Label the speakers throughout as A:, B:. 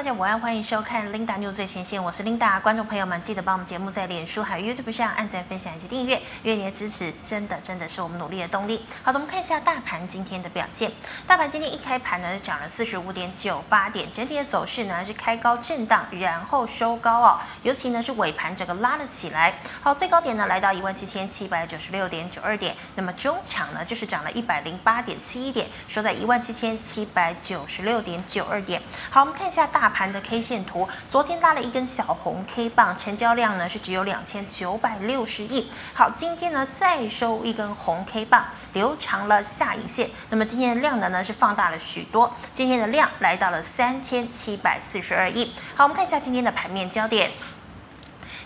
A: 大家午安，欢迎收看 Linda new 最前线，我是 Linda。观众朋友们，记得帮我们节目在脸书还有 YouTube 上按赞、分享以及订阅，因为你的支持真的真的是我们努力的动力。好的，我们看一下大盘今天的表现。大盘今天一开盘呢是，涨了四十五点九八点，整体的走势呢是开高震荡，然后收高哦。尤其呢是尾盘整个拉了起来。好，最高点呢来到一万七千七百九十六点九二点，那么中场呢就是涨了一百零八点七一点，收在一万七千七百九十六点九二点。好，我们看一下大。盘的 K 线图，昨天拉了一根小红 K 棒，成交量呢是只有两千九百六十亿。好，今天呢再收一根红 K 棒，留长了下影线。那么今天的量能呢是放大了许多，今天的量来到了三千七百四十二亿。好，我们看一下今天的盘面焦点。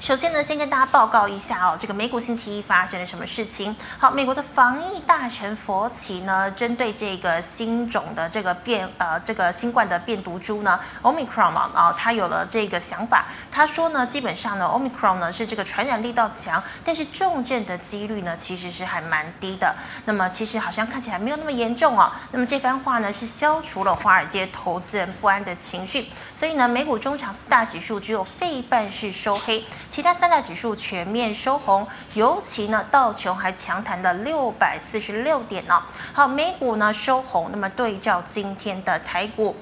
A: 首先呢，先跟大家报告一下哦，这个美股星期一发生了什么事情？好，美国的防疫大臣佛奇呢，针对这个新种的这个变呃这个新冠的变毒株呢，Omicron 啊，他有了这个想法。他说呢，基本上呢，Omicron 呢是这个传染力道强，但是重症的几率呢其实是还蛮低的。那么其实好像看起来没有那么严重哦。那么这番话呢是消除了华尔街投资人不安的情绪。所以呢，美股中场四大指数只有费半是收黑。其他三大指数全面收红，尤其呢道琼还强弹了六百四十六点呢。好，美股呢收红，那么对照今天的台股。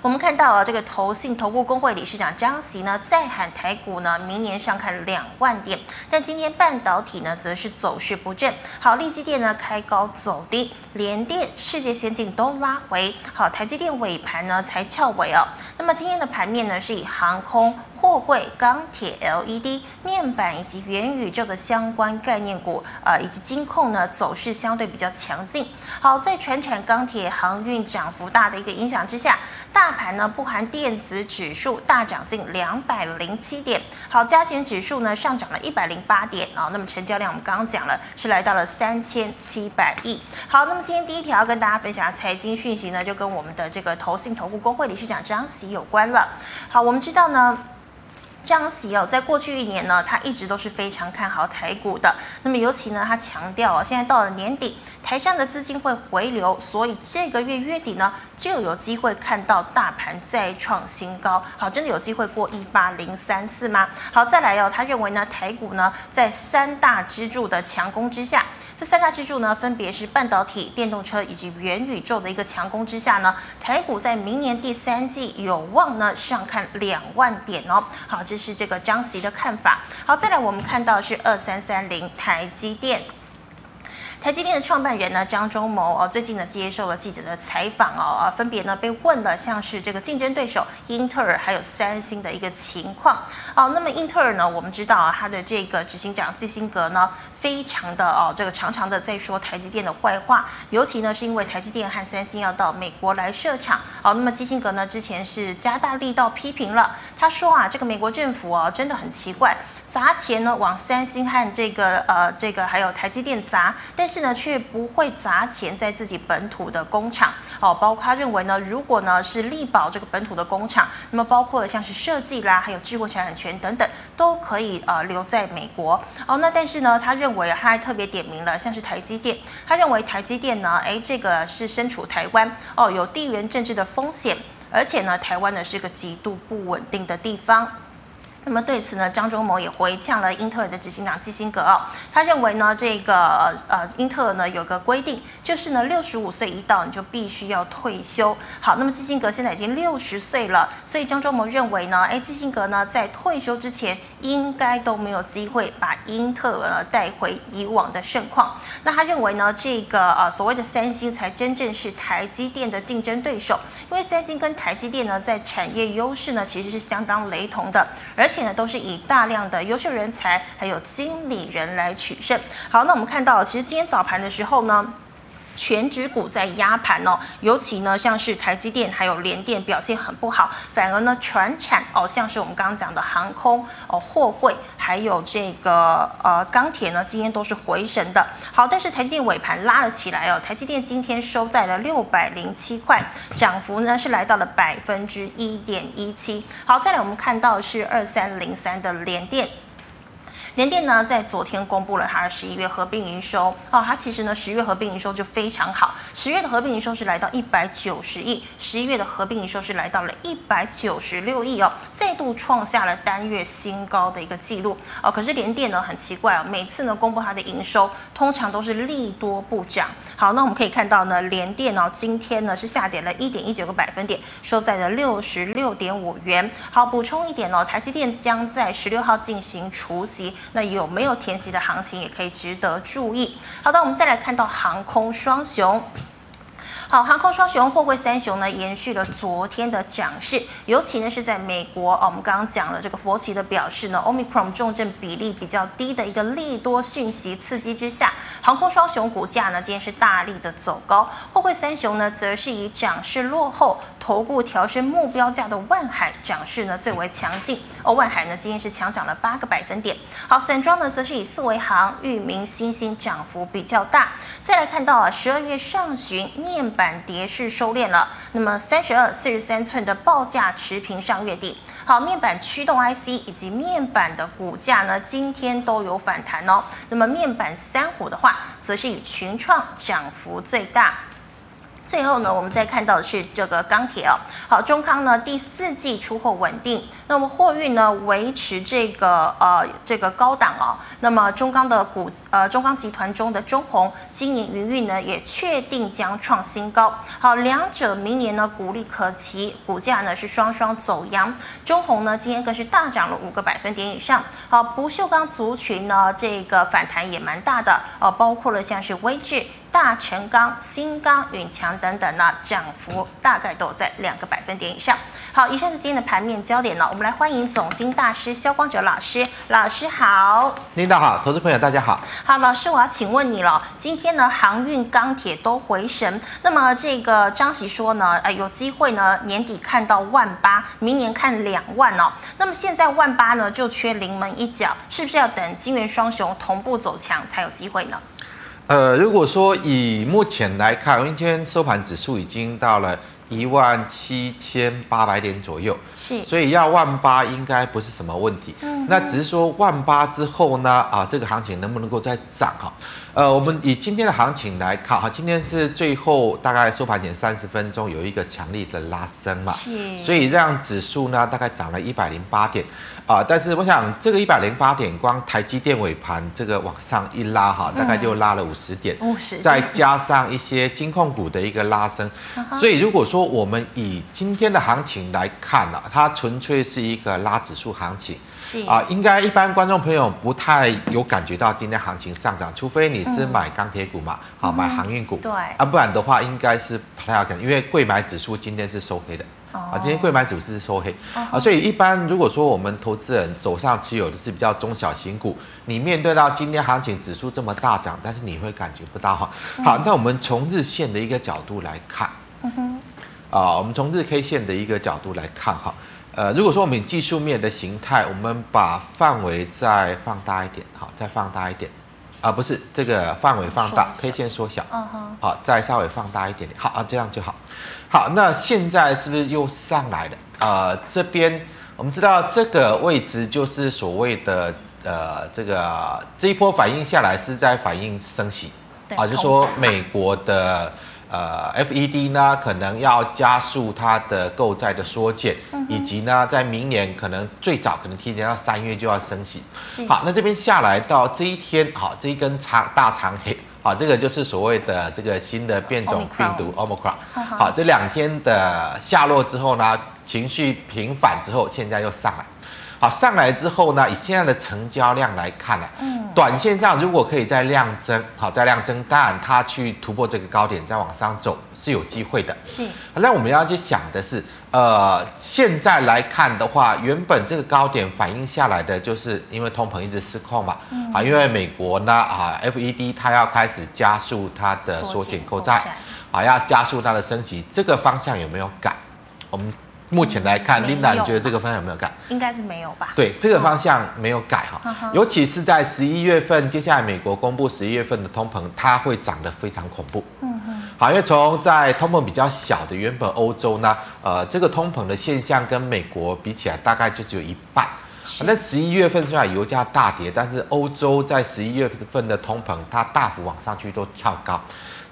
A: 我们看到啊，这个投信投顾公会理事长张锡呢，再喊台股呢，明年上看两万点。但今天半导体呢，则是走势不振。好，力积电呢开高走低，联电、世界先进都拉回。好，台积电尾盘呢才翘尾哦。那么今天的盘面呢，是以航空。货柜、钢铁、LED、面板以及元宇宙的相关概念股，呃，以及金控呢，走势相对比较强劲。好，在全产、钢铁、航运涨幅大的一个影响之下，大盘呢不含电子指数大涨近两百零七点。好，加权指数呢上涨了一百零八点啊、那么成交量我们刚刚讲了，是来到了三千七百亿。好，那么今天第一条要跟大家分享的财经讯息呢，就跟我们的这个投信投顾公会理事长张喜有关了。好，我们知道呢。张喜哦，在过去一年呢，他一直都是非常看好台股的。那么尤其呢，他强调哦，现在到了年底，台上的资金会回流，所以这个月月底呢，就有机会看到大盘再创新高。好，真的有机会过一八零三四吗？好，再来哦，他认为呢，台股呢，在三大支柱的强攻之下。这三大支柱呢，分别是半导体、电动车以及元宇宙的一个强攻之下呢，台股在明年第三季有望呢上看两万点哦。好，这是这个张席的看法。好，再来我们看到是二三三零台积电。台积电的创办人呢，张忠谋哦，最近呢接受了记者的采访哦，啊，分别呢被问了像是这个竞争对手英特尔还有三星的一个情况。哦，那么英特尔呢，我们知道啊，他的这个执行长基辛格呢，非常的哦，这个常常的在说台积电的坏话，尤其呢是因为台积电和三星要到美国来设厂。哦，那么基辛格呢之前是加大力道批评了，他说啊，这个美国政府哦真的很奇怪，砸钱呢往三星和这个呃这个还有台积电砸，但是呢，却不会砸钱在自己本土的工厂哦。包括他认为呢，如果呢是力保这个本土的工厂，那么包括了像是设计啦，还有智慧财产权等等，都可以呃留在美国哦。那但是呢，他认为他还特别点名了，像是台积电，他认为台积电呢，诶，这个是身处台湾哦，有地缘政治的风险，而且呢，台湾呢是个极度不稳定的地方。那么对此呢，张忠谋也回呛了英特尔的执行长基辛格哦，他认为呢，这个呃英特尔呢有个规定，就是呢六十五岁一到你就必须要退休。好，那么基辛格现在已经六十岁了，所以张忠谋认为呢，哎，基辛格呢在退休之前应该都没有机会把英特尔带回以往的盛况。那他认为呢，这个呃所谓的三星才真正是台积电的竞争对手，因为三星跟台积电呢在产业优势呢其实是相当雷同的，而且且呢，都是以大量的优秀人才还有经理人来取胜。好，那我们看到，其实今天早盘的时候呢。全指股在压盘哦，尤其呢像是台积电还有联电表现很不好，反而呢全产哦，像是我们刚刚讲的航空哦、货柜还有这个呃钢铁呢，今天都是回神的。好，但是台积电尾盘拉了起来哦，台积电今天收在了六百零七块，涨幅呢是来到了百分之一点一七。好，再来我们看到是二三零三的联电。联电呢在昨天公布了它的十一月合并营收哦，它其实呢十月合并营收就非常好，十月的合并营收是来到一百九十亿，十一月的合并营收是来到了一百九十六亿哦，再度创下了单月新高的一个记录哦。可是联电呢很奇怪哦，每次呢公布它的营收，通常都是利多不涨。好，那我们可以看到呢，联电哦今天呢是下跌了一点一九个百分点，收在了六十六点五元。好，补充一点哦，台积电将在十六号进行除息，那有没有填息的行情也可以值得注意。好的，我们再来看到航空双雄。好，航空双雄、货柜三雄呢，延续了昨天的涨势，尤其呢是在美国，我们刚刚讲了这个佛奇的表示呢，Omicron 重症比例比较低的一个利多讯息刺激之下，航空双雄股价呢今天是大力的走高，货柜三雄呢则是以涨势落后。头部调升目标价的万海涨势呢最为强劲，哦，万海呢今天是强涨了八个百分点。好，散装呢则是以四维航、域名新兴涨幅比较大。再来看到啊，十二月上旬面板板跌势收敛了，那么三十二、四十三寸的报价持平上月底。好，面板驱动 IC 以及面板的股价呢今天都有反弹哦。那么面板三股的话，则是以群创涨幅最大。最后呢，我们再看到的是这个钢铁哦。好，中钢呢第四季出货稳定，那么货运呢维持这个呃这个高档哦。那么中钢的股呃中钢集团中的中鸿今年营运呢也确定将创新高。好，两者明年呢股利可期，股价呢是双双走阳。中鸿呢今天更是大涨了五个百分点以上。好，不锈钢族群呢这个反弹也蛮大的哦，包括了像是威致。大成钢、新钢、永强等等呢，涨幅大概都在两个百分点以上。好，以上是今天的盘面焦点呢，我们来欢迎总经大师肖光哲老师。老师好，
B: 领导好，投资朋友大家好。
A: 好，老师，我要请问你了，今天呢，航运、钢铁都回神，那么这个张喜说呢，哎，有机会呢，年底看到万八，明年看两万哦。那么现在万八呢，就缺临门一脚，是不是要等金元双雄同步走强才有机会呢？
B: 呃，如果说以目前来看，因为今天收盘指数已经到了一万七千八百点左右，
A: 是，
B: 所以要万八应该不是什么问题。嗯，那只是说万八之后呢，啊，这个行情能不能够再涨哈？呃，我们以今天的行情来看哈，今天是最后大概收盘前三十分钟有一个强力的拉升嘛，
A: 是，
B: 所以让指数呢大概涨了一百零八点。啊，但是我想这个一百零八点，光台积电尾盘这个往上一拉哈，大概就拉了五十点，
A: 五十，
B: 再加上一些金控股的一个拉升，所以如果说我们以今天的行情来看呢，它纯粹是一个拉指数行情，
A: 是。
B: 啊，应该一般观众朋友不太有感觉到今天行情上涨，除非你是买钢铁股嘛，好买航运股，
A: 对，
B: 啊，不然的话应该是不太好看，因为贵买指数今天是收黑的。啊，今天贵买指数是收黑。啊，所以一般如果说我们投资人手上持有的是比较中小型股，你面对到今天行情指数这么大涨，但是你会感觉不到哈。好，那我们从日线的一个角度来看，啊，我们从日 K 线的一个角度来看哈，呃，如果说我们以技术面的形态，我们把范围再放大一点，好，再放大一点，啊，不是这个范围放大，K 线缩小，嗯哼，好，再稍微放大一点点，好啊，这样就好。好，那现在是不是又上来了？呃，这边我们知道这个位置就是所谓的呃，这个这一波反应下来是在反映升息，啊对，就是说美国的呃 FED 呢可能要加速它的购债的缩减，嗯、以及呢在明年可能最早可能提前到三月就要升息。好，那这边下来到这一天，好，这一根长大长黑。好，这个就是所谓的这个新的变种病毒 Omicron。好，这两天的下落之后呢，情绪平反之后，现在又上来。好，上来之后呢，以现在的成交量来看呢，嗯，短线上如果可以再量增，好，再量增，当然它去突破这个高点再往上走是有机会的。是，那我们要去想的是，呃，现在来看的话，原本这个高点反映下来的，就是因为通膨一直失控嘛，嗯，啊，因为美国呢，啊，FED 它要开始加速它的缩减购债，啊，要加速它的升息，这个方向有没有改？我们。目前来看，Linda，你觉得这个方向有没有改？
A: 应该是没有吧。
B: 对，这个方向没有改哈，尤其是在十一月份，接下来美国公布十一月份的通膨，它会涨得非常恐怖。嗯哼。好，因为从在通膨比较小的原本欧洲呢，呃，这个通膨的现象跟美国比起来，大概就只有一半。那十一月份虽然油价大跌，但是欧洲在十一月份的通膨它大幅往上去都跳高。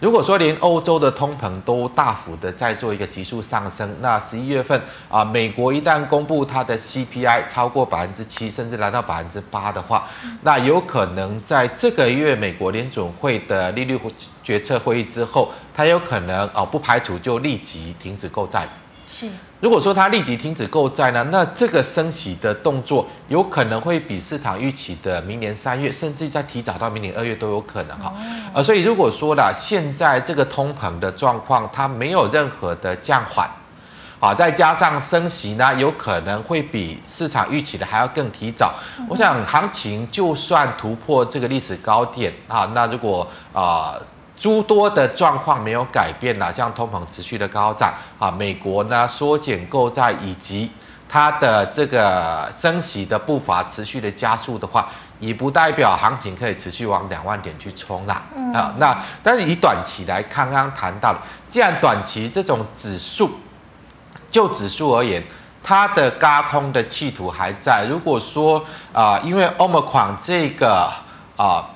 B: 如果说连欧洲的通膨都大幅的在做一个急速上升，那十一月份啊，美国一旦公布它的 CPI 超过百分之七，甚至来到百分之八的话，那有可能在这个月美国联准会的利率决策会议之后，它有可能哦，不排除就立即停止购债。
A: 是，
B: 如果说它立即停止购债呢，那这个升息的动作有可能会比市场预期的明年三月，甚至再提早到明年二月都有可能哈。呃，所以如果说啦，现在这个通膨的状况它没有任何的降缓，啊，再加上升息呢，有可能会比市场预期的还要更提早。我想行情就算突破这个历史高点啊，那如果啊。呃诸多的状况没有改变呐，像通膨持续的高涨啊，美国呢缩减购债以及它的这个升息的步伐持续的加速的话，也不代表行情可以持续往两万点去冲啦。啊，那但是以短期来看，刚刚谈到了，既然短期这种指数就指数而言，它的高空的企图还在。如果说啊，因为 Omicron 这个啊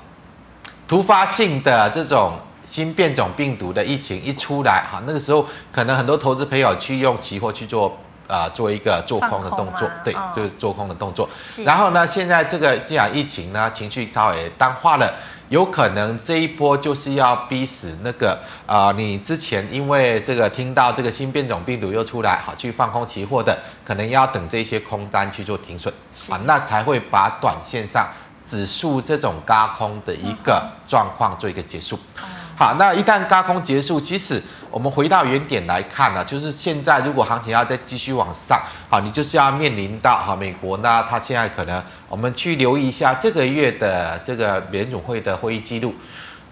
B: 突发性的这种新变种病毒的疫情一出来，哈，那个时候可能很多投资朋友去用期货去做，呃，做一个做空的动作，对，哦、就是做空的动作。然后呢，现在这个既然疫情呢情绪稍微淡化了，有可能这一波就是要逼死那个啊、呃，你之前因为这个听到这个新变种病毒又出来，好去放空期货的，可能要等这些空单去做停损，啊，那才会把短线上指数这种高空的一个状况做一个结束。嗯好，那一旦高空结束，其实我们回到原点来看呢、啊，就是现在如果行情要再继续往上，好，你就是要面临到哈美国呢，它现在可能我们去留意一下这个月的这个联总会的会议记录。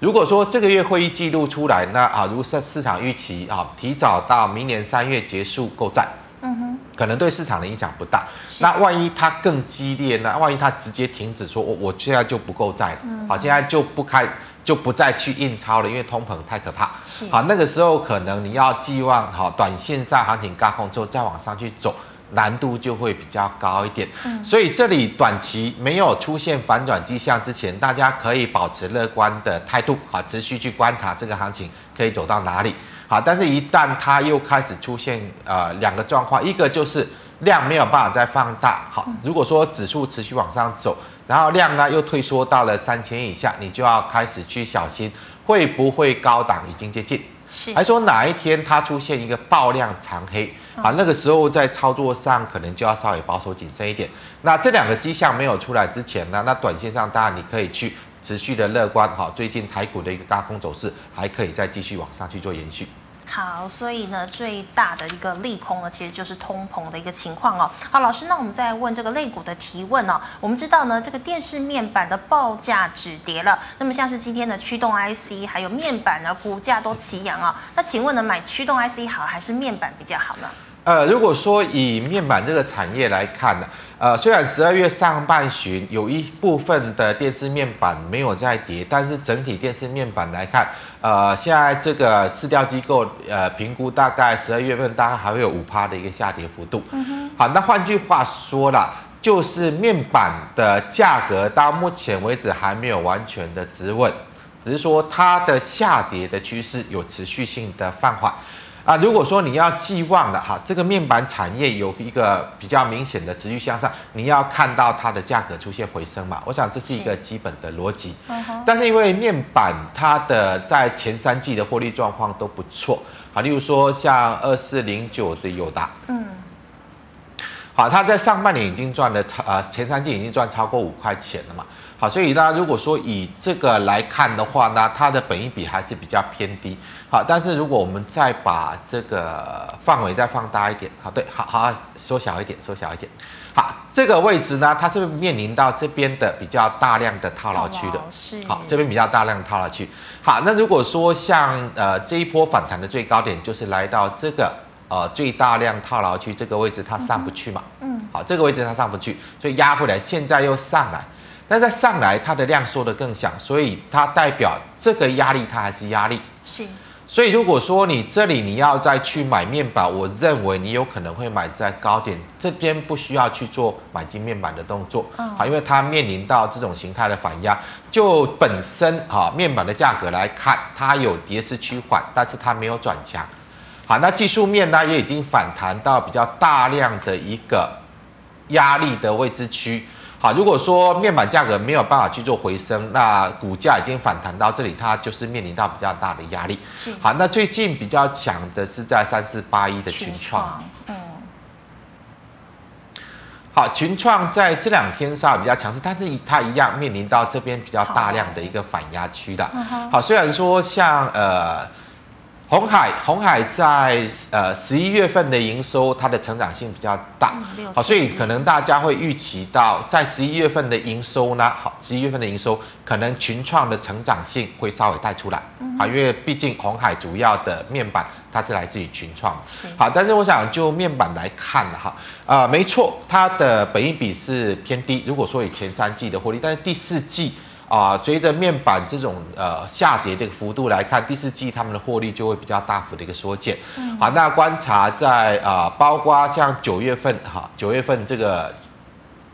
B: 如果说这个月会议记录出来，那啊，如市市场预期啊，提早到明年三月结束购债，嗯哼，可能对市场的影响不大。那万一它更激烈呢？万一它直接停止说，我我现在就不购债了，好，现在就不开。就不再去印钞了，因为通膨太可怕。是好，那个时候可能你要寄望好短线上行情高空之后再往上去走，难度就会比较高一点。嗯，所以这里短期没有出现反转迹象之前，大家可以保持乐观的态度，好，持续去观察这个行情可以走到哪里。好，但是一旦它又开始出现呃两个状况，一个就是量没有办法再放大。好，如果说指数持续往上走。然后量呢又退缩到了三千以下，你就要开始去小心会不会高档已经接近，是还说哪一天它出现一个爆量长黑啊，那个时候在操作上可能就要稍微保守谨慎一点。那这两个迹象没有出来之前呢，那短线上当然你可以去持续的乐观哈，最近台股的一个高空走势还可以再继续往上去做延续。
A: 好，所以呢，最大的一个利空呢，其实就是通膨的一个情况哦。好，老师，那我们再问这个类股的提问哦。我们知道呢，这个电视面板的报价止跌了，那么像是今天的驱动 IC 还有面板呢，股价都齐扬啊。那请问呢，买驱动 IC 好还是面板比较好呢？
B: 呃，如果说以面板这个产业来看呢，呃，虽然十二月上半旬有一部分的电视面板没有在跌，但是整体电视面板来看。呃，现在这个市调机构呃评估，大概十二月份大概还会有五趴的一个下跌幅度。嗯。好，那换句话说了，就是面板的价格到目前为止还没有完全的止稳，只是说它的下跌的趋势有持续性的放缓。啊，如果说你要寄望的哈，这个面板产业有一个比较明显的持续向上，你要看到它的价格出现回升嘛？我想这是一个基本的逻辑。但是因为面板它的在前三季的获利状况都不错，好，例如说像二四零九的友达，嗯，好，它在上半年已经赚了超呃前三季已经赚超过五块钱了嘛。好，所以大家，如果说以这个来看的话呢，它的本益比还是比较偏低。好，但是如果我们再把这个范围再放大一点，好，对，好好缩小一点，缩小一点。好，这个位置呢，它是面临到这边的比较大量的套牢区的。是。好，这边比较大量的套牢区。好，那如果说像呃这一波反弹的最高点就是来到这个呃最大量套牢区这个位置，它上不去嘛？嗯。好，这个位置它上不去，所以压回来，现在又上来。那在上来，它的量缩得更小，所以它代表这个压力它还是压力。是，所以如果说你这里你要再去买面板，我认为你有可能会买在高点，这边不需要去做买进面板的动作，好，因为它面临到这种形态的反压，就本身哈面板的价格来看，它有跌势趋缓，但是它没有转强，好，那技术面呢也已经反弹到比较大量的一个压力的位置区。好，如果说面板价格没有办法去做回升，那股价已经反弹到这里，它就是面临到比较大的压力。是。好，那最近比较强的是在三四八一的群创。嗯。好，群创在这两天上比较强势，但是它一样面临到这边比较大量的一个反压区的。好，虽然说像呃。鸿海，红海在呃十一月份的营收，它的成长性比较大，好，所以可能大家会预期到在十一月份的营收呢，好，十一月份的营收可能群创的成长性会稍微带出来，啊，因为毕竟红海主要的面板它是来自于群创，好，但是我想就面板来看哈，啊，没错，它的本益比是偏低，如果说以前三季的获利，但是第四季。啊，随着面板这种呃下跌的幅度来看，第四季他们的获利就会比较大幅的一个缩减。嗯，好，那观察在啊、呃，包括像九月份哈，九月份这个，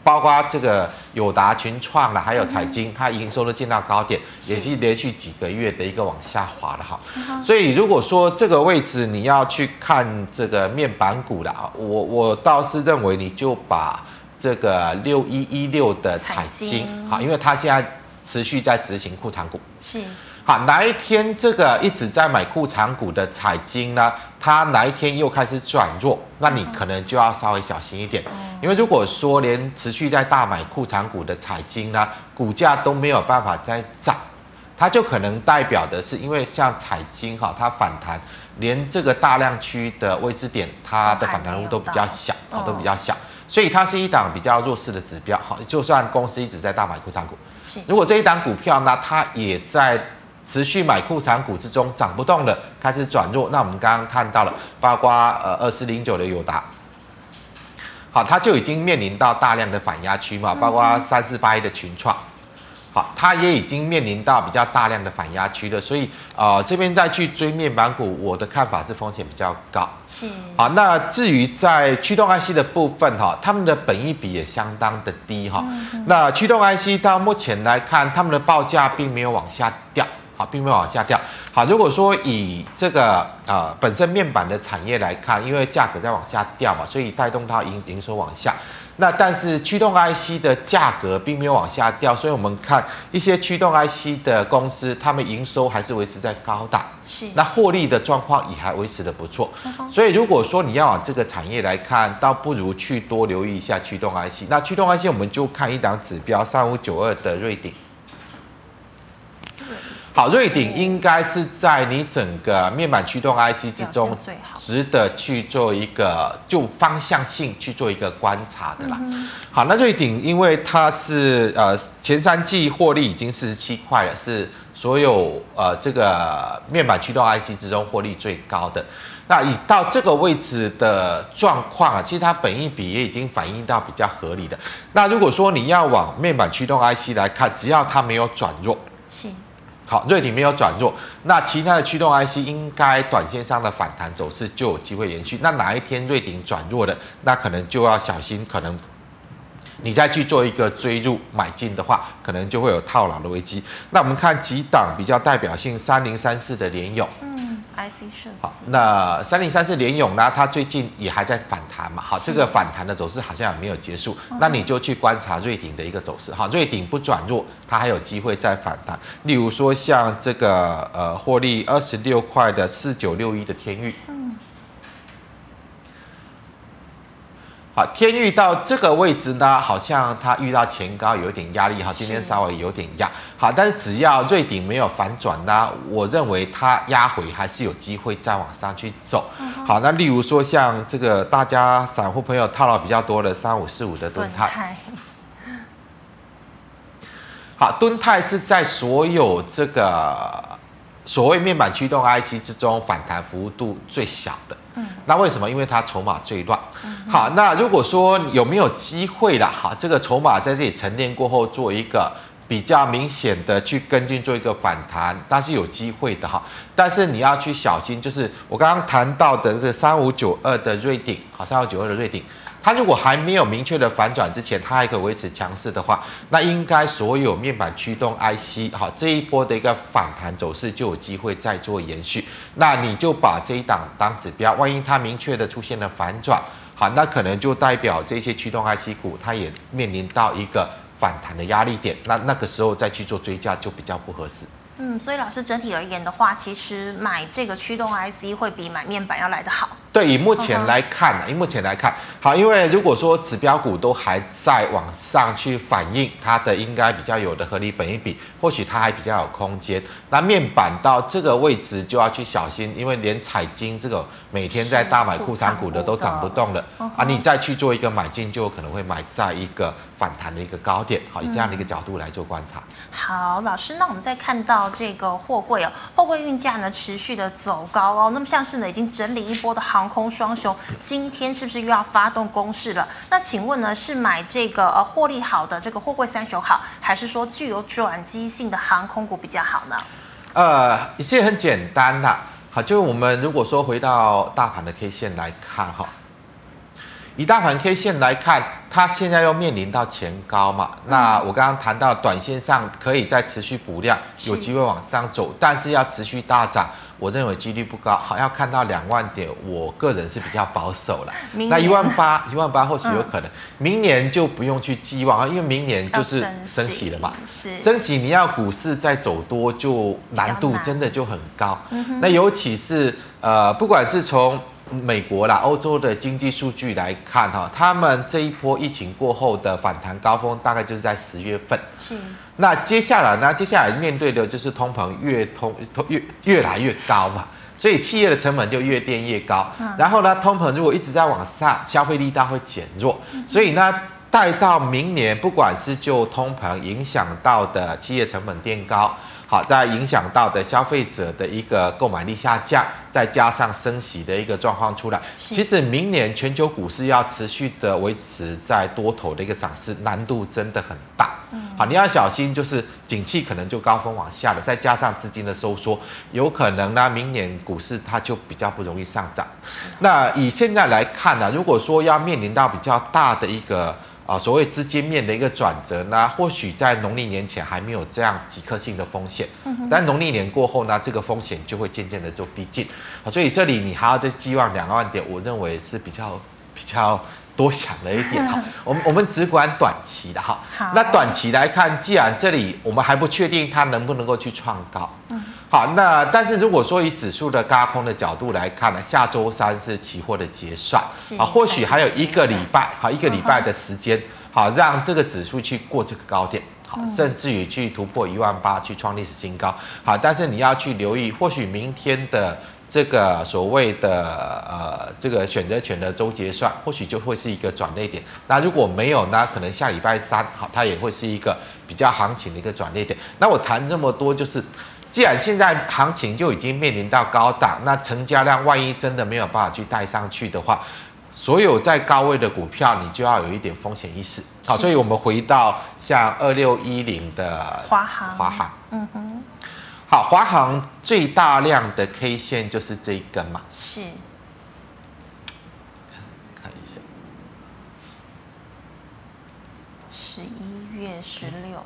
B: 包括这个友达、群创了，还有彩晶，它营收都见到高点，也是连续几个月的一个往下滑的哈。所以如果说这个位置你要去看这个面板股的啊，我我倒是认为你就把这个六一一六的彩晶好，因为它现在。持续在执行库藏股是好，哪一天这个一直在买库藏股的彩金呢？它哪一天又开始转弱，那你可能就要稍微小心一点，因为如果说连持续在大买库藏股的彩金呢，股价都没有办法再涨，它就可能代表的是，因为像彩金哈，它反弹连这个大量区的位置点，它的反弹幅都比较小，都比较小，所以它是一档比较弱势的指标。好，就算公司一直在大买库藏股。如果这一档股票呢，它也在持续买库藏股之中涨不动了，开始转弱，那我们刚刚看到了，包括呃二四零九的友达，好，它就已经面临到大量的反压区嘛，包括三四八一的群创。好，它也已经面临到比较大量的反压区了，所以呃这边再去追面板股，我的看法是风险比较高。是。好，那至于在驱动 IC 的部分哈，他们的本益比也相当的低哈。那驱动 IC 到目前来看，他们的报价并没有往下掉，好，并没有往下掉。好，如果说以这个呃本身面板的产业来看，因为价格在往下掉嘛，所以带动它营营收往下。那但是驱动 IC 的价格并没有往下掉，所以我们看一些驱动 IC 的公司，他们营收还是维持在高档，是那获利的状况也还维持的不错。所以如果说你要往这个产业来看，倒不如去多留意一下驱动 IC。那驱动 IC 我们就看一档指标三五九二的瑞鼎。好，瑞鼎应该是在你整个面板驱动 IC 之中，值得去做一个就方向性去做一个观察的啦。好，那瑞鼎因为它是呃前三季获利已经四十七块了，是所有呃这个面板驱动 IC 之中获利最高的。那以到这个位置的状况啊，其实它本益比也已经反映到比较合理的。那如果说你要往面板驱动 IC 来看，只要它没有转弱，是。好，瑞鼎没有转弱，那其他的驱动 IC 应该短线上的反弹走势就有机会延续。那哪一天瑞鼎转弱了，那可能就要小心，可能你再去做一个追入买进的话，可能就会有套牢的危机。那我们看几档比较代表性，三零三四的联友。IC 设计好，那三零三是联勇呢？它最近也还在反弹嘛？好，这个反弹的走势好像也没有结束。那你就去观察瑞鼎的一个走势。好，瑞鼎不转弱，它还有机会再反弹。例如说像这个呃，获利二十六块的四九六一的天钰。好，天域到这个位置呢，好像它遇到前高有点压力，哈，今天稍微有点压。好，但是只要瑞鼎没有反转呢，我认为它压回还是有机会再往上去走。好，那例如说像这个大家散户朋友套牢比较多的三五四五的盾泰。好，敦泰是在所有这个所谓面板驱动 IC 之中反弹幅度最小的。嗯，那为什么？因为它筹码最乱。好，那如果说有没有机会了？哈，这个筹码在这里沉淀过后，做一个比较明显的去跟进做一个反弹，那是有机会的哈。但是你要去小心，就是我刚刚谈到的这三五九二的瑞鼎，好，三五九二的瑞鼎，它如果还没有明确的反转之前，它还可以维持强势的话，那应该所有面板驱动 IC 哈，这一波的一个反弹走势就有机会再做延续。那你就把这一档当指标，万一它明确的出现了反转，好，那可能就代表这些驱动 IC 股它也面临到一个。反弹的压力点，那那个时候再去做追加就比较不合适。
A: 嗯，所以老师整体而言的话，其实买这个驱动 IC 会比买面板要来得好。
B: 对，以目前来看，以目前来看，好，因为如果说指标股都还在往上去反映它的应该比较有的合理本一比，或许它还比较有空间。那面板到这个位置就要去小心，因为连彩晶这个每天在大买库藏股的都涨不动了啊，你再去做一个买进，就有可能会买在一个反弹的一个高点。好，以这样的一个角度来做观察。
A: 好，老师，那我们再看到这个货柜哦，货柜运价呢持续的走高哦，那么像是呢已经整理一波的航空双雄，今天是不是又要发动攻势了？那请问呢，是买这个呃获利好的这个货柜三雄好，还是说具有转机性的航空股比较好呢？
B: 呃，一切很简单的，好，就是我们如果说回到大盘的 K 线来看哈。以大盘 K 线来看，它现在又面临到前高嘛？那我刚刚谈到短线上可以再持续补量，有机会往上走，但是要持续大涨，我认为几率不高。好，要看到两万点，我个人是比较保守了。那一万八，一万八或许有可能。明年就不用去寄望啊，因为明年就是升息了嘛。是升息，你要股市再走多，就难度真的就很高。那尤其是呃，不管是从美国啦，欧洲的经济数据来看，哈，他们这一波疫情过后的反弹高峰，大概就是在十月份。是。那接下来呢？接下来面对的就是通膨越通通越越来越高嘛，所以企业的成本就越垫越高。嗯。然后呢，通膨如果一直在往上，消费力道会减弱。所以呢，待到明年，不管是就通膨影响到的企业成本垫高。好，在影响到的消费者的一个购买力下降，再加上升息的一个状况出来，其实明年全球股市要持续的维持在多头的一个涨势，难度真的很大。嗯，好，你要小心，就是景气可能就高峰往下了，再加上资金的收缩，有可能呢，明年股市它就比较不容易上涨。那以现在来看呢，如果说要面临到比较大的一个。啊，所谓资金面的一个转折呢，或许在农历年前还没有这样即刻性的风险，但农历年过后呢，这个风险就会渐渐的就逼近。啊，所以这里你还要再寄望两万点，我认为是比较比较多想了一点 哈。我们我们只管短期的哈。好，那短期来看，既然这里我们还不确定它能不能够去创高。好，那但是如果说以指数的高空的角度来看呢，下周三是期货的结算，啊，或许还有一个礼拜，好，一个礼拜的时间，好，让这个指数去过这个高点，好，甚至于去突破一万八，去创历史新高，好，但是你要去留意，或许明天的这个所谓的呃这个选择权的周结算，或许就会是一个转捩点。那如果没有呢，可能下礼拜三，好，它也会是一个比较行情的一个转捩点。那我谈这么多就是。既然现在行情就已经面临到高档，那成交量万一真的没有办法去带上去的话，所有在高位的股票，你就要有一点风险意识。好，所以我们回到像二六一零的华航，华航，嗯哼，好，华航最大量的 K 线就是这一根嘛，是，看一下，
A: 十一月十六。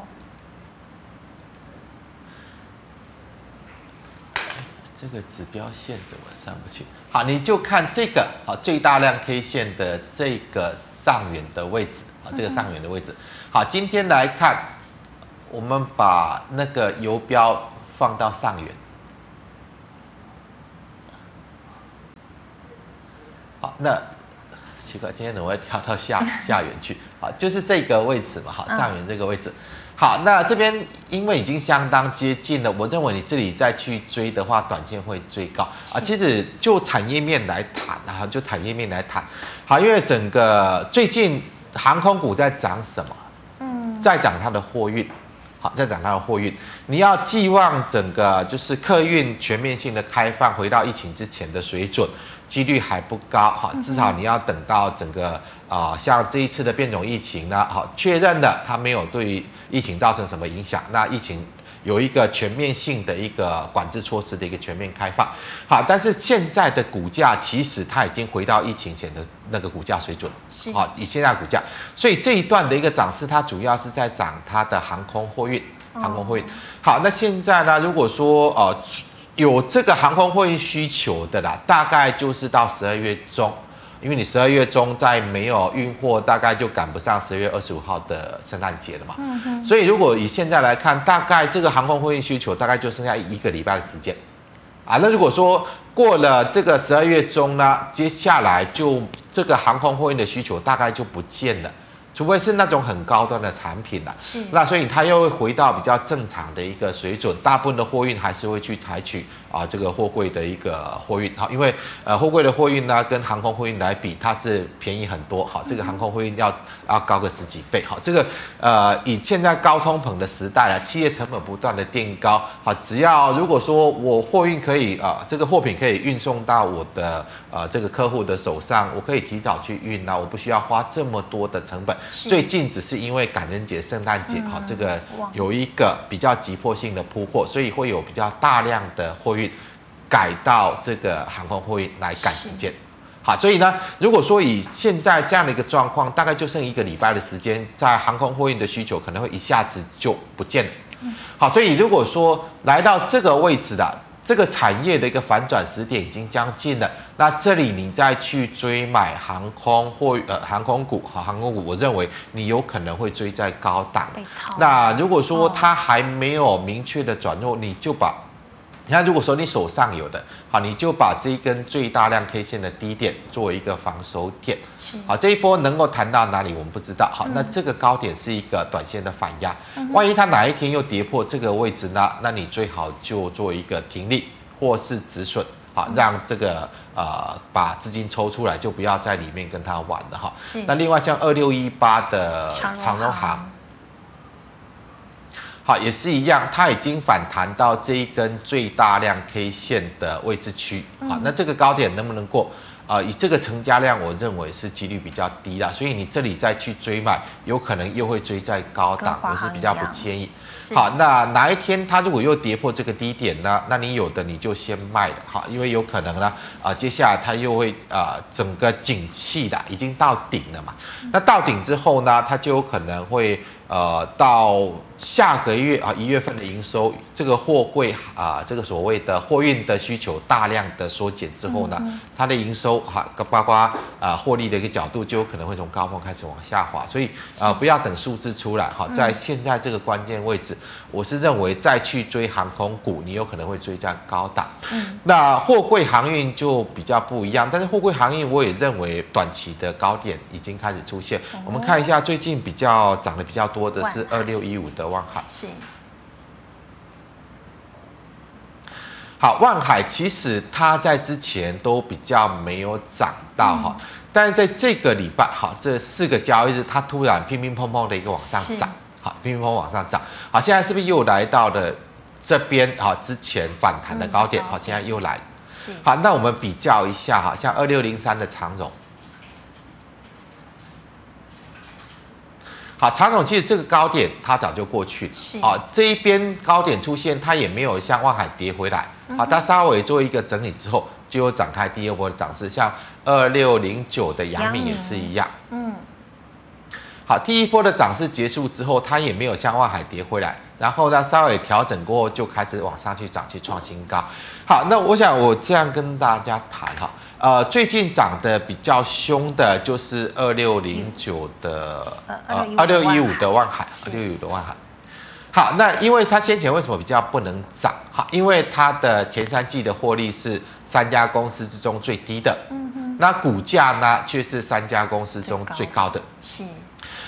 B: 这个指标线怎么上不去？好，你就看这个啊，最大量 K 线的这个上缘的位置啊，这个上缘的位置。好，今天来看，我们把那个游标放到上缘。好，那奇怪，今天怎么会跳到下 下缘去？好，就是这个位置嘛，好，上缘这个位置。好，那这边因为已经相当接近了，我认为你这里再去追的话，短线会追高啊。其实就产业面来谈啊，就产业面来谈。好，因为整个最近航空股在涨什么？嗯，在涨它的货运。好，再讲它的货运。你要寄望整个就是客运全面性的开放，回到疫情之前的水准，几率还不高。好，至少你要等到整个。啊、呃，像这一次的变种疫情呢，好确认的它没有对疫情造成什么影响，那疫情有一个全面性的一个管制措施的一个全面开放，好，但是现在的股价其实它已经回到疫情前的那个股价水准，
A: 是。
B: 好，以现在股价，所以这一段的一个涨势，它主要是在涨它的航空货运，航空货运，好，那现在呢，如果说呃有这个航空货运需求的啦，大概就是到十二月中。因为你十二月中再没有运货，大概就赶不上十二月二十五号的圣诞节了嘛。所以如果以现在来看，大概这个航空货运需求大概就剩下一个礼拜的时间，啊，那如果说过了这个十二月中呢，接下来就这个航空货运的需求大概就不见了。除非是那种很高端的产品了，是，那所以它又会回到比较正常的一个水准，大部分的货运还是会去采取啊这个货柜的一个货运，好，因为呃货柜的货运呢跟航空货运来比，它是便宜很多，好，这个航空货运要要高个十几倍，好，这个呃以现在高通膨的时代啊，企业成本不断的垫高，好，只要如果说我货运可以啊这个货品可以运送到我的呃这个客户的手上，我可以提早去运啊，我不需要花这么多的成本。最近只是因为感恩节、圣诞节，好，这个有一个比较急迫性的铺货，所以会有比较大量的货运改到这个航空货运来赶时间。好，所以呢，如果说以现在这样的一个状况，大概就剩一个礼拜的时间，在航空货运的需求可能会一下子就不见了。好，所以如果说来到这个位置的。这个产业的一个反转时点已经将近了，那这里你再去追买航空或呃航空股和航空股，我认为你有可能会追在高档。那如果说它还没有明确的转弱，你就把。你看，如果说你手上有的，好，你就把这一根最大量 K 线的低点作为一个防守点，是，好，这一波能够弹到哪里我们不知道，好，那这个高点是一个短线的反压，万一它哪一天又跌破这个位置呢？那你最好就做一个停利或是止损，好，让这个呃把资金抽出来，就不要在里面跟它玩了哈。是，那另外像二六一八的长荣航。好，也是一样，它已经反弹到这一根最大量 K 线的位置区。好，那这个高点能不能过？啊、呃，以这个成交量，我认为是几率比较低的，所以你这里再去追买，有可能又会追在高档，我是比较不建议。好，那哪一天它如果又跌破这个低点呢？那你有的你就先卖了，好，因为有可能呢，啊、呃，接下来它又会啊、呃，整个景气的已经到顶了嘛。那到顶之后呢，它就有可能会。呃，到下个月啊，一月份的营收，这个货柜啊，这个所谓的货运的需求大量的缩减之后呢，嗯、它的营收哈，包括啊获利的一个角度，就有可能会从高峰开始往下滑，所以啊，不要等数字出来哈，在现在这个关键位置，我是认为再去追航空股，你有可能会追在高档。嗯，那货柜航运就比较不一样，但是货柜航运我也认为短期的高点已经开始出现，我们看一下最近比较涨得比较多。多的是二六一五的万海，是。好，万海其实它在之前都比较没有涨到哈，嗯、但是在这个礼拜哈，这四个交易日它突然乒乒乓乓的一个往上涨，好，乒乒乓乓往上涨，好，现在是不是又来到了这边哈？之前反弹的高点，好、嗯，现在又来，是。好，那我们比较一下哈，像二六零三的长荣。好，长总其实这个高点它早就过去了，是啊，这一边高点出现，它也没有像万海跌回来，好，它稍微做一个整理之后，就有展开第二波的涨势，像二六零九的阳明也是一样，嗯，好，第一波的涨势结束之后，它也没有像万海跌回来，然后呢，稍微调整过后就开始往上去涨，去创新高。好，那我想我这样跟大家谈哈。呃，最近涨得比较凶的就是二六零九的呃二六一五的万海，二六一五的万海。好，那因为它先前为什么比较不能涨？哈，因为它的前三季的获利是三家公司之中最低的，嗯哼，那股价呢却是三家公司中最高的，是。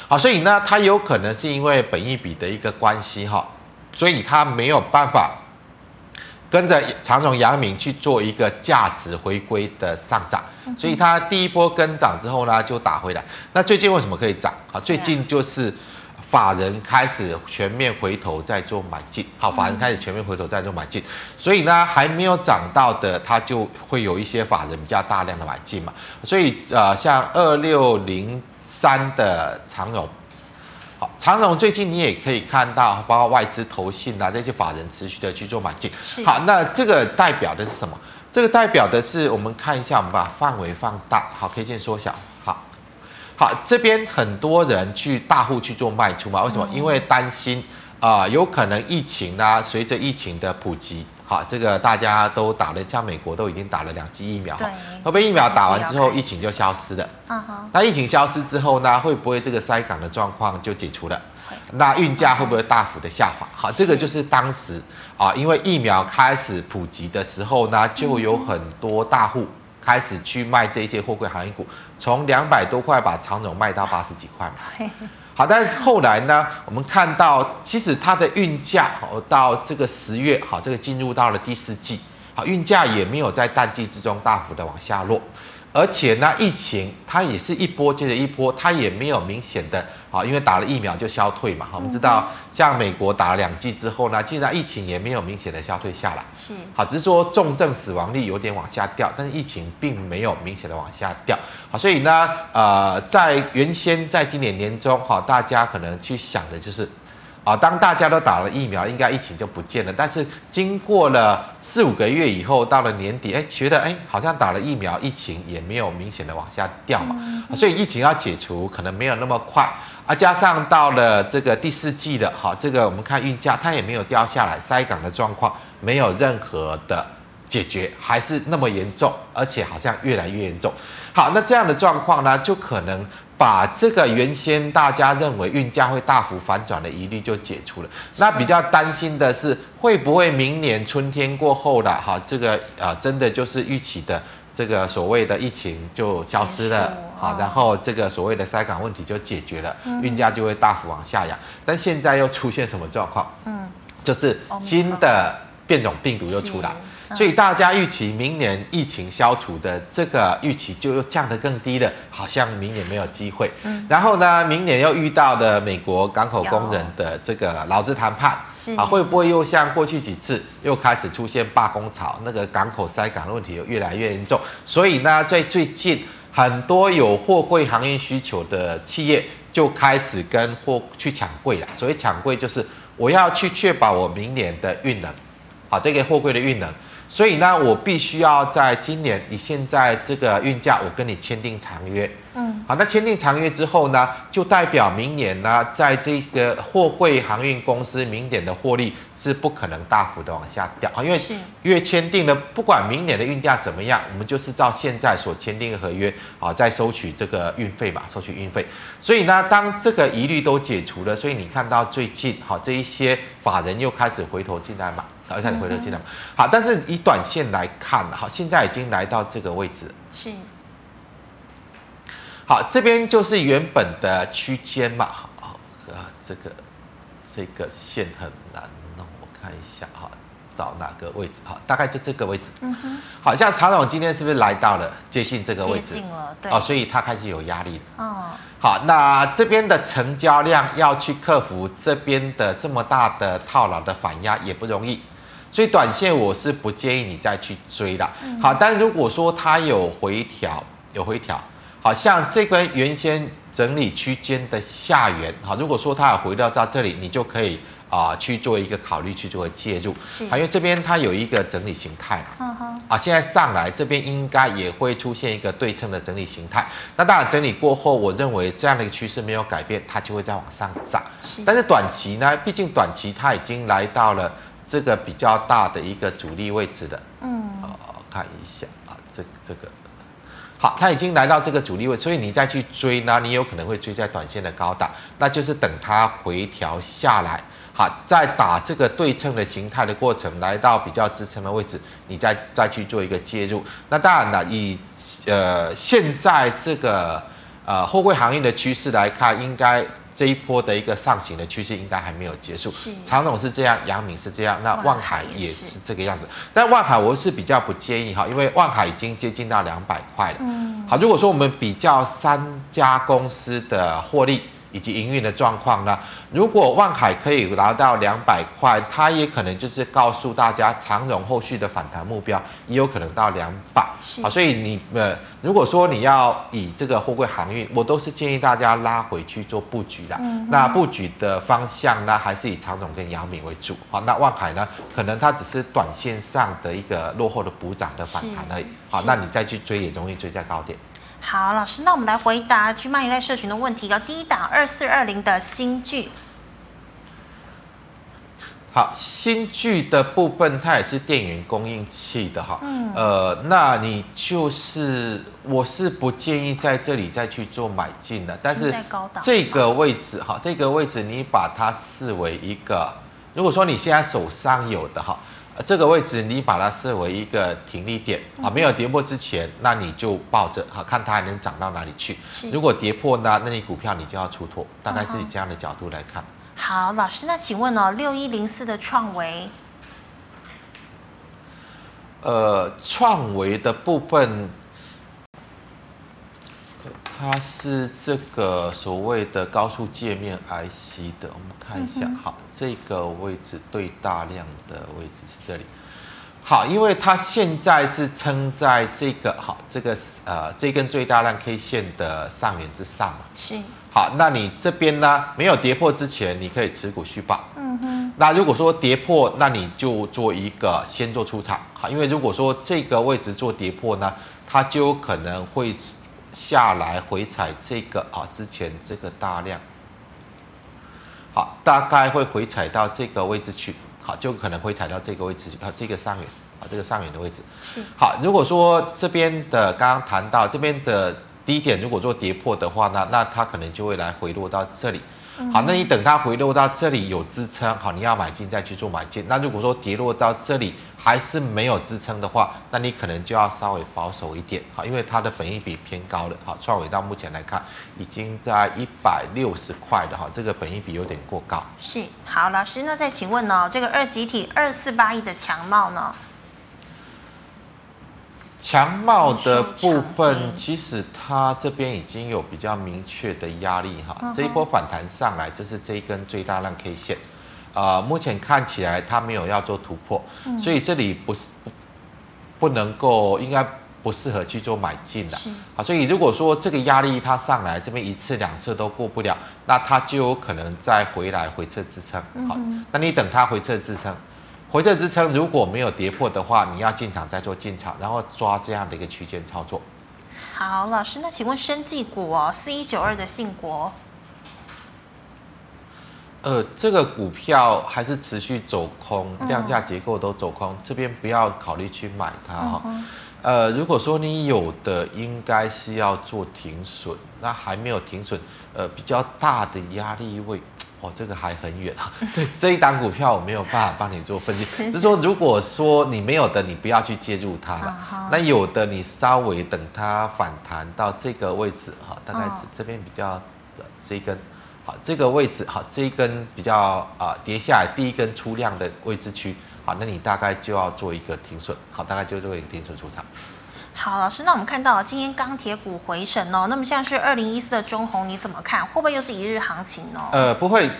B: 好，所以呢，它有可能是因为本益比的一个关系哈，所以它没有办法。跟着长荣、阳明去做一个价值回归的上涨，所以它第一波跟涨之后呢，就打回来。那最近为什么可以涨？啊，最近就是法人开始全面回头在做买进。好，法人开始全面回头在做买进，所以呢，还没有涨到的，它就会有一些法人比较大量的买进嘛。所以呃，像二六零三的长荣。好，长荣最近你也可以看到，包括外资投信啊这些法人持续的去做买进。好，那这个代表的是什么？这个代表的是我们看一下，我们把范围放大，好，K 线缩小。好，好，这边很多人去大户去做卖出嘛？为什么？因为担心啊、呃，有可能疫情啊，随着疫情的普及。好，这个大家都打了，像美国都已经打了两剂疫苗，对，会不会疫苗打完之后疫情就消失了？那疫情消失之后呢，会不会这个塞港的状况就解除了？那运价会不会大幅的下滑？好，这个就是当时啊，因为疫苗开始普及的时候呢，就有很多大户开始去卖这些货柜航运股，从两百多块把长荣卖到八十几块嘛。好，但是后来呢，我们看到其实它的运价哦，到这个十月，好，这个进入到了第四季，好，运价也没有在淡季之中大幅的往下落。而且呢，疫情它也是一波接着一波，它也没有明显的啊，因为打了疫苗就消退嘛。我们知道，像美国打了两剂之后呢，竟然疫情也没有明显的消退下来。是，好，只是说重症死亡率有点往下掉，但是疫情并没有明显的往下掉。好，所以呢，呃，在原先在今年年中，哈，大家可能去想的就是。啊，当大家都打了疫苗，应该疫情就不见了。但是经过了四五个月以后，到了年底，哎，觉得哎，好像打了疫苗，疫情也没有明显的往下掉嘛。所以疫情要解除可能没有那么快啊。加上到了这个第四季的，好，这个我们看运价，它也没有掉下来，塞港的状况没有任何的解决，还是那么严重，而且好像越来越严重。好，那这样的状况呢，就可能。把这个原先大家认为运价会大幅反转的疑虑就解除了。那比较担心的是，会不会明年春天过后了，哈，这个啊，真的就是预期的这个所谓的疫情就消失了，好，然后这个所谓的塞港问题就解决了，运价就会大幅往下扬。但现在又出现什么状况？嗯，就是新的变种病毒又出来。所以大家预期明年疫情消除的这个预期就又降得更低了，好像明年没有机会。嗯，然后呢，明年又遇到的美国港口工人的这个劳资谈判，是啊，会不会又像过去几次又开始出现罢工潮？那个港口塞港的问题又越来越严重。所以呢，在最近很多有货柜航运需求的企业就开始跟货去抢柜了。所谓抢柜就是我要去确保我明年的运能，好，这个货柜的运能。所以呢，我必须要在今年，你现在这个运价，我跟你签订长约。嗯，好，那签订长约之后呢，就代表明年呢，在这个货柜航运公司明年的获利是不可能大幅的往下掉啊，因为约签订的，不管明年的运价怎么样，我们就是照现在所签订的合约啊，再收取这个运费嘛，收取运费。所以呢，当这个疑虑都解除了，所以你看到最近好这一些法人又开始回头进来嘛。好，开始回头进来。好，但是以短线来看，好，现在已经来到这个位置。是。好，这边就是原本的区间嘛。好，啊，这个这个线很难弄，我看一下哈，找哪个位置？哈，大概就这个位置。嗯哼。好像长总今天是不是来到了接近这个位置？接近了，对。哦，所以它开始有压力了。哦。好，那这边的成交量要去克服这边的这么大的套牢的反压也不容易。所以短线我是不建议你再去追的。好，但如果说它有回调，有回调，好像这根原先整理区间的下缘，好，如果说它有回到到这里，你就可以啊、呃、去做一个考虑，去做介入。是，因为这边它有一个整理形态。嗯哼。啊，现在上来这边应该也会出现一个对称的整理形态。那当然整理过后，我认为这样的一个趋势没有改变，它就会再往上涨。是。但是短期呢，毕竟短期它已经来到了。这个比较大的一个阻力位置的，嗯，哦，看一下啊，这这个，好，它已经来到这个阻力位，所以你再去追呢，你有可能会追在短线的高档，那就是等它回调下来，好，再打这个对称的形态的过程，来到比较支撑的位置，你再再去做一个介入。那当然了，以呃现在这个呃货柜行业的趋势来看，应该。这一波的一个上行的趋势应该还没有结束，长总是这样，杨敏是这样，那万海也是这个样子。但万海我是比较不建议哈，因为万海已经接近到两百块了。嗯，好，如果说我们比较三家公司的获利，以及营运的状况呢？如果万海可以拿到两百块，它也可能就是告诉大家，长荣后续的反弹目标也有可能到两百。好，所以你呃，如果说你要以这个货柜航运，我都是建议大家拉回去做布局的。嗯、那布局的方向呢，还是以长荣跟阳明为主。好，那万海呢，可能它只是短线上的一个落后的补涨的反弹而已。好，那你再去追也容易追在高点。
A: 好，老师，那我们来回答 GMoney 赖社群的问题。要第一档二四二零的新剧。
B: 好，新剧的部分它也是电源供应器的哈。嗯。呃，那你就是我是不建议在这里再去做买进的，但是这个位置哈，这个位置你把它视为一个，如果说你现在手上有的哈。这个位置你把它设为一个停利点啊，没有跌破之前，那你就抱着哈，看它还能涨到哪里去。如果跌破呢，那你股票你就要出脱，大概是以这样的角度来看。
A: 好，老师，那请问哦，六一零四的创维，
B: 呃，创维的部分。它是这个所谓的高速界面 IC 的，我们看一下，好，这个位置对大量的位置是这里，好，因为它现在是撑在这个好这个呃这根最大量 K 线的上缘之上嘛，
A: 是，
B: 好，那你这边呢没有跌破之前，你可以持股续报，嗯哼，那如果说跌破，那你就做一个先做出场，好，因为如果说这个位置做跌破呢，它就有可能会。下来回踩这个啊，之前这个大量，好，大概会回踩到这个位置去，好，就可能会踩到这个位置去，啊，这个上缘啊，这个上缘的位置是好。如果说这边的刚刚谈到这边的低点，如果做跌破的话呢，那它可能就会来回落到这里。好，那你等它回落到这里有支撑，好，你要买进再去做买进。那如果说跌落到这里还是没有支撑的话，那你可能就要稍微保守一点，好，因为它的本益比偏高了，好，创伟到目前来看已经在一百六十块的哈，这个本益比有点过高。
A: 是，好，老师，那再请问呢，这个二集体二四八一的强茂呢？
B: 强茂的部分，其实它这边已经有比较明确的压力。哈，这一波反弹上来就是这一根最大量 K 线，啊，目前看起来它没有要做突破，所以这里不是不能够，应该不适合去做买进的，好，所以如果说这个压力它上来这边一次两次都过不了，那它就有可能再回来回撤支撑，好，那你等它回撤支撑。回撤支撑如果没有跌破的话，你要进场再做进场，然后抓这样的一个区间操作。
A: 好，老师，那请问生技股哦，四一九二的信国，
B: 呃，这个股票还是持续走空，量价结构都走空，嗯、这边不要考虑去买它哈。嗯、呃，如果说你有的，应该是要做停损，那还没有停损，呃，比较大的压力位。哦，这个还很远啊！这这一档股票我没有办法帮你做分析，是就是说，如果说你没有的，你不要去介入它了。Uh. 那有的，你稍微等它反弹到这个位置哈，大概这边比较这一根，好，这个位置好，这一根比较啊跌下来第一根出量的位置区，好，那你大概就要做一个停损，好，大概就做一个停损出场。
A: 好，老师，那我们看到今天钢铁股回升哦，那么像是二零一四的中红，你怎么看？会不会又是一日行情呢？
B: 呃，不会，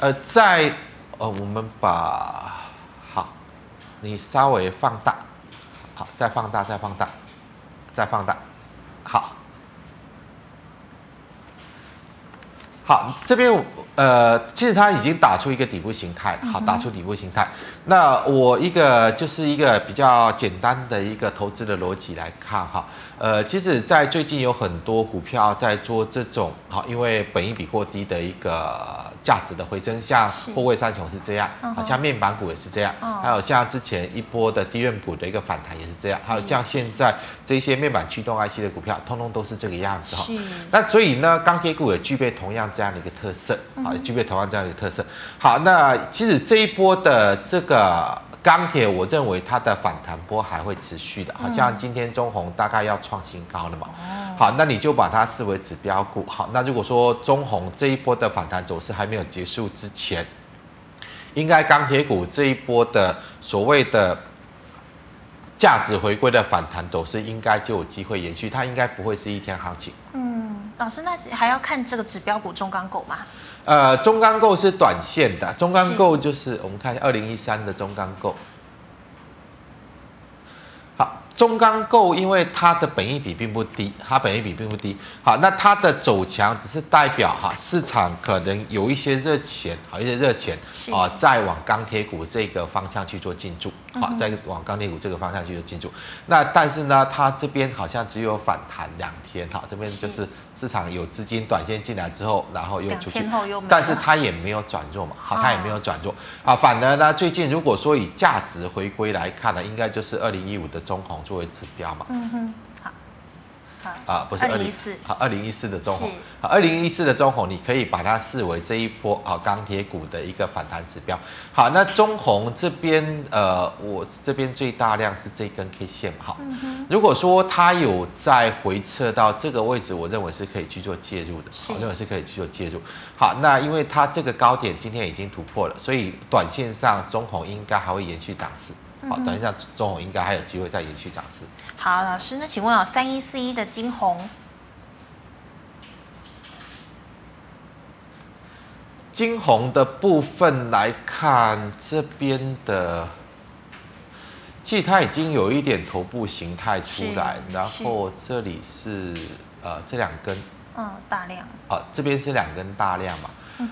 B: 呃，在呃，我们把好，你稍微放大，好，再放大，再放大，再放大，好，好，这边呃，其实它已经打出一个底部形态，好，打出底部形态。那我一个就是一个比较简单的一个投资的逻辑来看哈，呃，其实，在最近有很多股票在做这种好，因为本益比过低的一个价值的回升，像货柜三雄是这样，好像面板股也是这样，还有像之前一波的低润股的一个反弹也是这样，还有像现在这些面板驱动 IC 的股票，通通都是这个样子哈。那所以呢，钢铁股也具备同样这样的一个特色，啊，也具备同样这样的一个特色。好，那其实这一波的这个。呃，钢铁，我认为它的反弹波还会持续的，好像今天中红大概要创新高了嘛。好，那你就把它视为指标股。好，那如果说中红这一波的反弹走势还没有结束之前，应该钢铁股这一波的所谓的价值回归的反弹走势，应该就有机会延续，它应该不会是一天行情。嗯。
A: 老师，那还要看这个指标股中钢构吗？
B: 呃，中钢构是短线的，中钢构就是我们看一下二零一三的中钢构。好中钢构因为它的本益比并不低，它本益比并不低。好，那它的走强只是代表哈市场可能有一些热钱，好一些热钱啊，再往钢铁股这个方向去做进驻，好，再往钢铁股这个方向去做进驻。那但是呢，它这边好像只有反弹两天，哈，这边就是。市场有资金短线进来之后，然后又出去，但是它也没有转弱嘛，好，它也没有转弱啊。反而呢，最近如果说以价值回归来看呢，应该就是二零一五的中红作为指标嘛。嗯哼。啊，不是二零一四，好，二零一四的中红，好，二零一四的中红，你可以把它视为这一波啊钢铁股的一个反弹指标。好，那中红这边，呃，我这边最大量是这根 K 线，好，如果说它有再回撤到这个位置，我认为是可以去做介入的，我认为是可以去做介入。好，那因为它这个高点今天已经突破了，所以短线上中红应该还会延续涨势。好，等一下中午应该还有机会再延续涨势。
A: 好，老师，那请问哦，三一四一的金红，
B: 金红的部分来看，这边的，其实它已经有一点头部形态出来，然后这里是呃这两根，
A: 嗯，大量，
B: 呃，这边是两根大量嘛。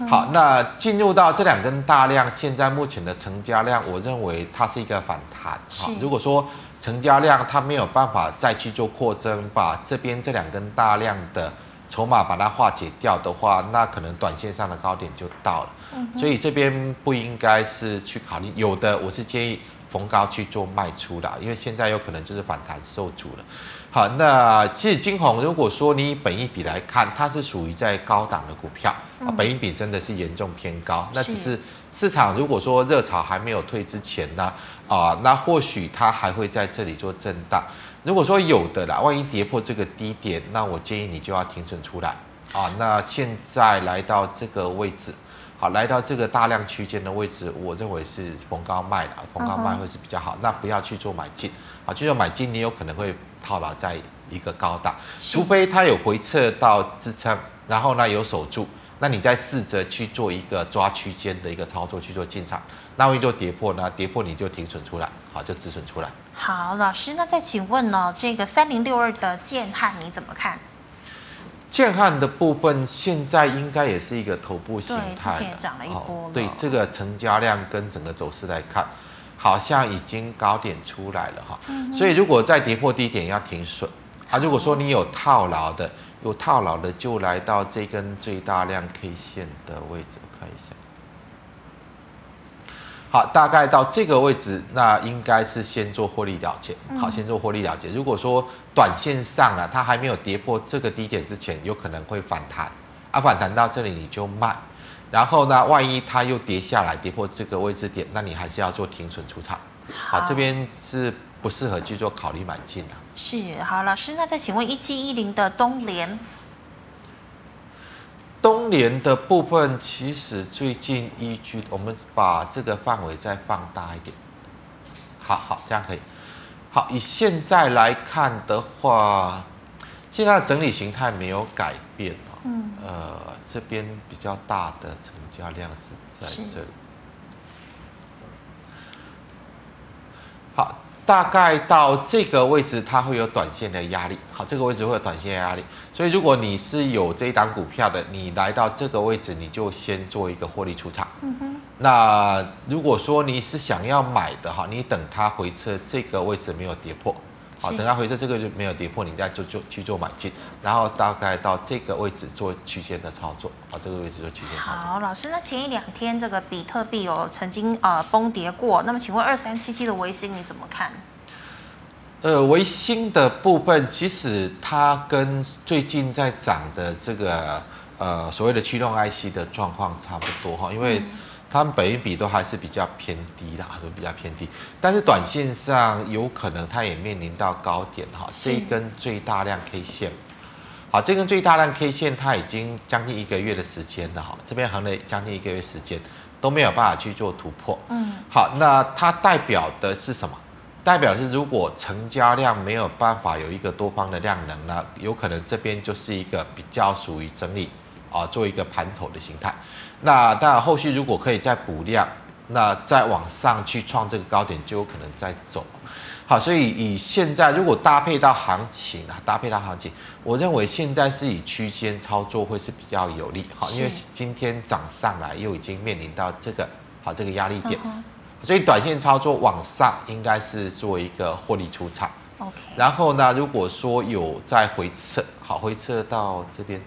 B: 好，那进入到这两根大量，现在目前的成交量，我认为它是一个反弹。好，如果说成交量它没有办法再去做扩增，把这边这两根大量的筹码把它化解掉的话，那可能短线上的高点就到了。所以这边不应该是去考虑，有的我是建议逢高去做卖出的，因为现在有可能就是反弹受阻了。好，那其实金红，如果说你以本一比来看，它是属于在高档的股票啊，本益比真的是严重偏高。那只是市场如果说热潮还没有退之前呢，啊，那或许它还会在这里做震荡。如果说有的啦，万一跌破这个低点，那我建议你就要停损出来啊。那现在来到这个位置，好，来到这个大量区间的位置，我认为是逢高卖的，逢高卖会是比较好。那不要去做买进啊，去做买进你有可能会。套牢在一个高档，除非它有回撤到支撑，然后呢有守住，那你再试着去做一个抓区间的一个操作去做进场，那万一就跌破呢？跌破你就停损出来，好，就止损出来。
A: 好，老师，那再请问呢，这个三零六二的建汉你怎么看？
B: 建汉的部分现在应该也是一个头部形态，
A: 对，之前也涨了一波了。
B: 对，这个成交量跟整个走势来看。好像已经高点出来了哈，所以如果再跌破低点要停损啊。如果说你有套牢的，有套牢的就来到这根最大量 K 线的位置，我看一下。好，大概到这个位置，那应该是先做获利了结。好，先做获利了结。如果说短线上啊，它还没有跌破这个低点之前，有可能会反弹啊，反弹到这里你就卖。然后呢，万一它又跌下来，跌破这个位置点，那你还是要做停损出场。好，好，这边是不适合去做考虑买进的。
A: 是，好，老师，那再请问一七一零的东联，
B: 东联的部分其实最近依据，我们把这个范围再放大一点。好好，这样可以。好，以现在来看的话，现在的整理形态没有改变。嗯，呃，这边比较大的成交量是在这里。好，大概到这个位置，它会有短线的压力。好，这个位置会有短线的压力，所以如果你是有这一档股票的，你来到这个位置，你就先做一个获利出场。嗯哼。那如果说你是想要买的哈，你等它回撤这个位置没有跌破。好，等它回撤这个就没有跌破，你再就就去做买进，然后大概到这个位置做区间的操作。好，这个位置做区间操作。
A: 好，老师，那前一两天这个比特币有曾经呃崩跌过，那么请问二三七七的维新你怎么看？
B: 呃，维新的部分其实它跟最近在涨的这个呃所谓的驱动 IC 的状况差不多哈，因为。嗯它们本益比都还是比较偏低的，都比较偏低。但是短线上有可能它也面临到高点哈，这一根最大量 K 线，好，这根最大量 K 线它已经将近一个月的时间了哈，这边横了将近一个月时间都没有办法去做突破。嗯，好，那它代表的是什么？代表是如果成交量没有办法有一个多方的量能呢，有可能这边就是一个比较属于整理啊，做一个盘头的形态。那当然后续如果可以再补量，那再往上去创这个高点，就有可能再走。好，所以以现在如果搭配到行情啊，搭配到行情，我认为现在是以区间操作会是比较有利。好，因为今天涨上来又已经面临到这个好这个压力点。所以短线操作往上应该是做一个获利出场，OK。然后呢，如果说有再回撤，好，回撤到这边，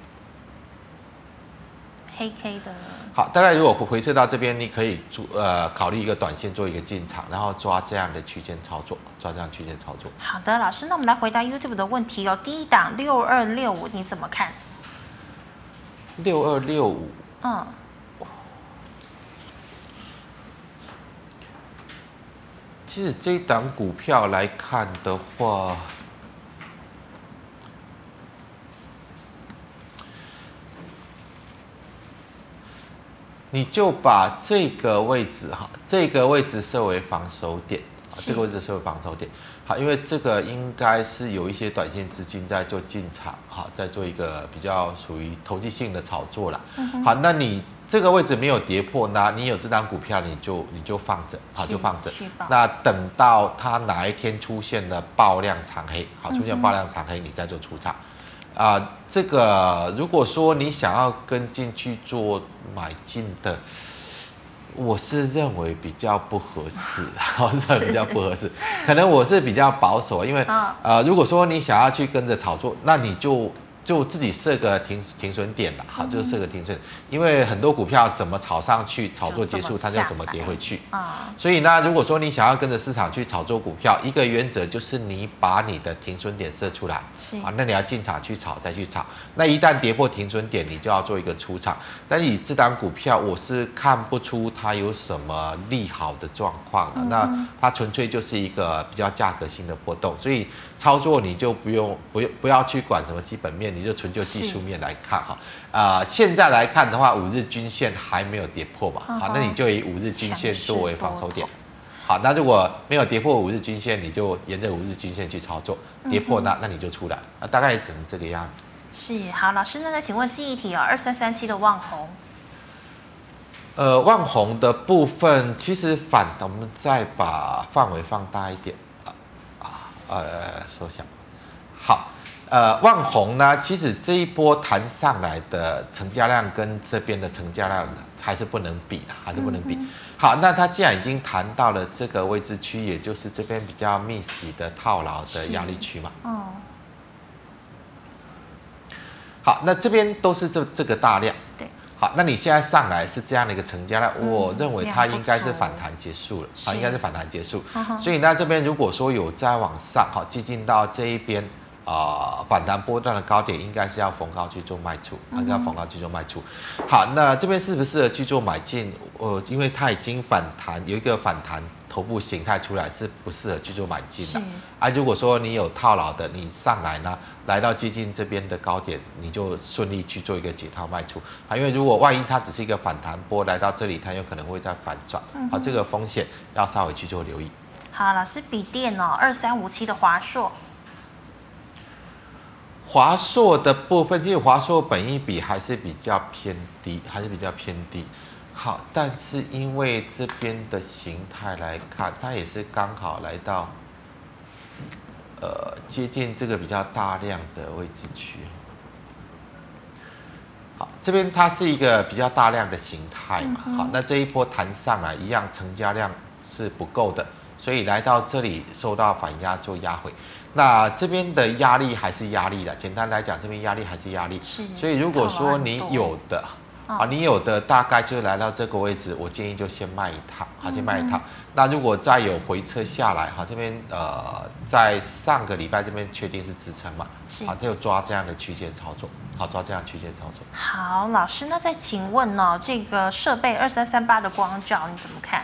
A: 黑 K 的。
B: 好，大概如果回撤到这边，你可以做呃考虑一个短线做一个进场，然后抓这样的区间操作，抓这样区间操作。
A: 好的，老师，那我们来回答 YouTube 的问题哦。第一档六二六五你怎么看？
B: 六二六五，嗯。其实这一档股票来看的话，你就把这个位置哈，这个位置设为防守点啊，这个位置设为防守点。好，因为这个应该是有一些短线资金在做进场，哈，在做一个比较属于投机性的炒作了。好，那你。这个位置没有跌破，那你有这张股票，你就你就放着，好就放着。那等到它哪一天出现了爆量长黑，好出现爆量长黑，你再做出场。啊、呃，这个如果说你想要跟进去做买进的，我是认为比较不合适，好是比较不合适。可能我是比较保守，因为呃，如果说你想要去跟着炒作，那你就。就自己设个停停损点吧，好，就是设个停损，因为很多股票怎么炒上去，炒作结束，它就怎么跌回去啊。所以呢，如果说你想要跟着市场去炒作股票，一个原则就是你把你的停损点设出来，啊，那你要进场去炒再去炒，那一旦跌破停损点，你就要做一个出场。但以这档股票，我是看不出它有什么利好的状况的，那它纯粹就是一个比较价格性的波动，所以。操作你就不用不用不要去管什么基本面，你就纯就技术面来看哈。啊、呃，现在来看的话，五日均线还没有跌破嘛，好，那你就以五日均线作为防守点。好，那如果没有跌破五日均线，你就沿着五日均线去操作，跌破那那你就出来，那，大概也只能这个样子。
A: 是，好，老师，那再请问记忆体哦，二三三七的望红。
B: 呃，旺红的部分其实反，我们再把范围放大一点。呃，收下。好，呃，万红呢，其实这一波弹上来的成交量跟这边的成交量还是不能比的，还是不能比。嗯、好，那它既然已经弹到了这个位置区，也就是这边比较密集的套牢的压力区嘛。哦。好，那这边都是这这个大量。对。好，那你现在上来是这样的一个成交量，嗯、我认为它应该是反弹结束了，啊，应该是反弹结束。所以呢，这边如果说有再往上，好，接近到这一边啊、呃，反弹波段的高点，应该是要逢高去做卖出，啊，要逢高去做卖出。好，那这边适不适合去做买进？呃，因为它已经反弹，有一个反弹。头部形态出来是不适合去做买进的啊！如果说你有套牢的，你上来呢，来到接近这边的高点，你就顺利去做一个解套卖出啊！因为如果万一它只是一个反弹波来到这里，它有可能会再反转，好，这个风险要稍微去做留意。
A: 好，老师，笔电哦，二三五七的华硕，
B: 华硕的部分，其实华硕本益比还是比较偏低，还是比较偏低。好，但是因为这边的形态来看，它也是刚好来到，呃，接近这个比较大量的位置区。好，这边它是一个比较大量的形态嘛。好，那这一波弹上来一样，成交量是不够的，所以来到这里受到反压做压回。那这边的压力还是压力的，简单来讲，这边压力还是压力。是。所以如果说你有的。啊，你有的大概就来到这个位置，我建议就先卖一套，好，先卖一套。那如果再有回撤下来，好，这边呃，在上个礼拜这边确定是支撑嘛，好，就抓这样的区间操作，好，抓这样区间操作。
A: 好，老师，那再请问呢，这个设备二三三八的光照你怎么看？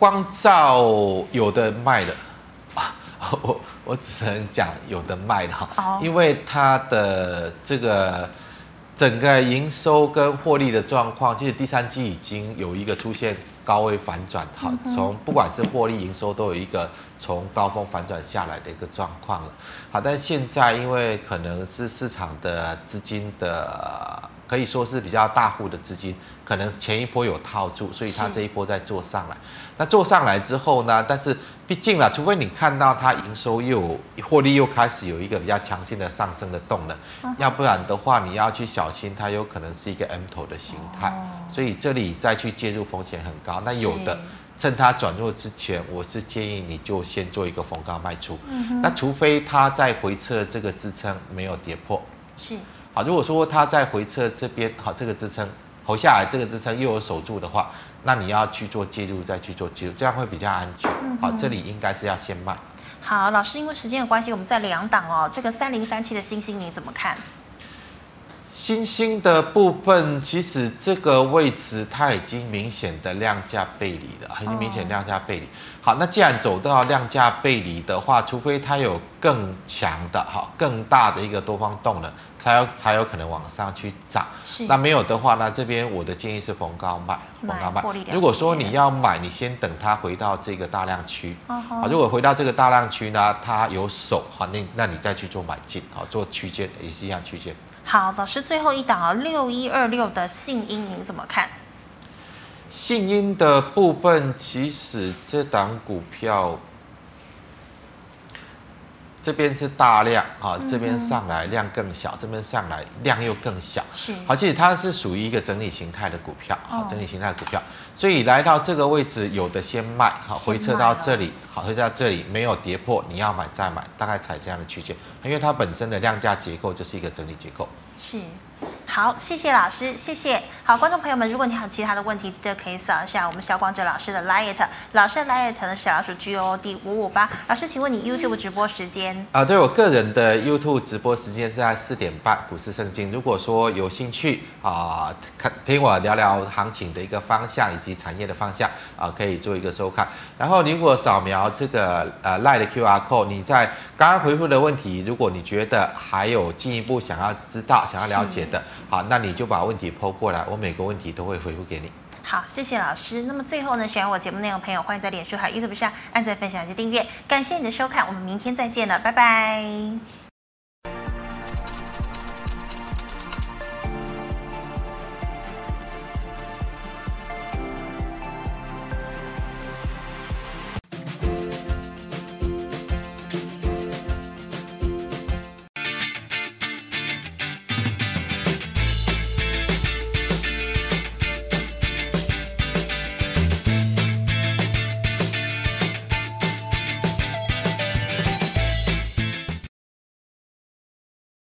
B: 光照有的卖的啊，我我只能讲有的卖的哈，因为它的这个。整个营收跟获利的状况，其实第三季已经有一个出现高位反转，好，从不管是获利营收都有一个从高峰反转下来的一个状况了。好，但现在因为可能是市场的资金的。可以说是比较大户的资金，可能前一波有套住，所以它这一波在做上来。那做上来之后呢？但是毕竟啦，除非你看到它营收又获利又开始有一个比较强劲的上升的动能，要不然的话，你要去小心它有可能是一个 M 头的形态。所以这里再去介入风险很高。那有的趁它转弱之前，我是建议你就先做一个逢高卖出。嗯那除非它在回撤这个支撑没有跌破。是。好，如果说它在回撤这边，好，这个支撑，投下来这个支撑又有守住的话，那你要去做介入，再去做介入，这样会比较安全。好，这里应该是要先卖。
A: 好，老师，因为时间的关系，我们在两档哦，这个三零三七的星星你怎么看？
B: 星星的部分，其实这个位置它已经明显的量价背离了，很明显量价背离。好，那既然走到量价背离的话，除非它有更强的、好更大的一个多方动能。才有才有可能往上去涨，是那没有的话呢？这边我的建议是逢高卖，逢高卖。如果说你要买，你先等它回到这个大量区，啊、uh，huh. 如果回到这个大量区呢，它有手哈，那那你再去做买进，好，做区间也是一样区间。
A: 好，老师最后一档啊，六一二六的信音，您怎么看？
B: 信音的部分，其实这档股票。这边是大量啊，这边上来量更小，这边上来量又更小。是，好，其实它是属于一个整理形态的股票，啊，整理形态的股票，所以来到这个位置，有的先卖，好，回撤到这里，好，回撤到这里没有跌破，你要买再买，大概采这样的区间，因为它本身的量价结构就是一个整理结构。是。
A: 好，谢谢老师，谢谢。好，观众朋友们，如果你还有其他的问题，记得可以扫一下我们肖光哲老师的 liet，老师的 LINE 呢是小老鼠 G O D 五五八。老师，请问你 YouTube 直播时间？
B: 啊，对我个人的 YouTube 直播时间在四点半，股市圣经。如果说有兴趣啊，看听我聊聊行情的一个方向以及产业的方向啊，可以做一个收看。然后，如果扫描这个呃 LINE 的 QR code，你在刚刚回复的问题，如果你觉得还有进一步想要知道、想要了解的。好，那你就把问题抛过来，我每个问题都会回复给你。
A: 好，谢谢老师。那么最后呢，喜欢我节目内容的朋友，欢迎在脸书还有 YouTube 上按赞、分享及订阅。感谢你的收看，我们明天再见了，拜拜。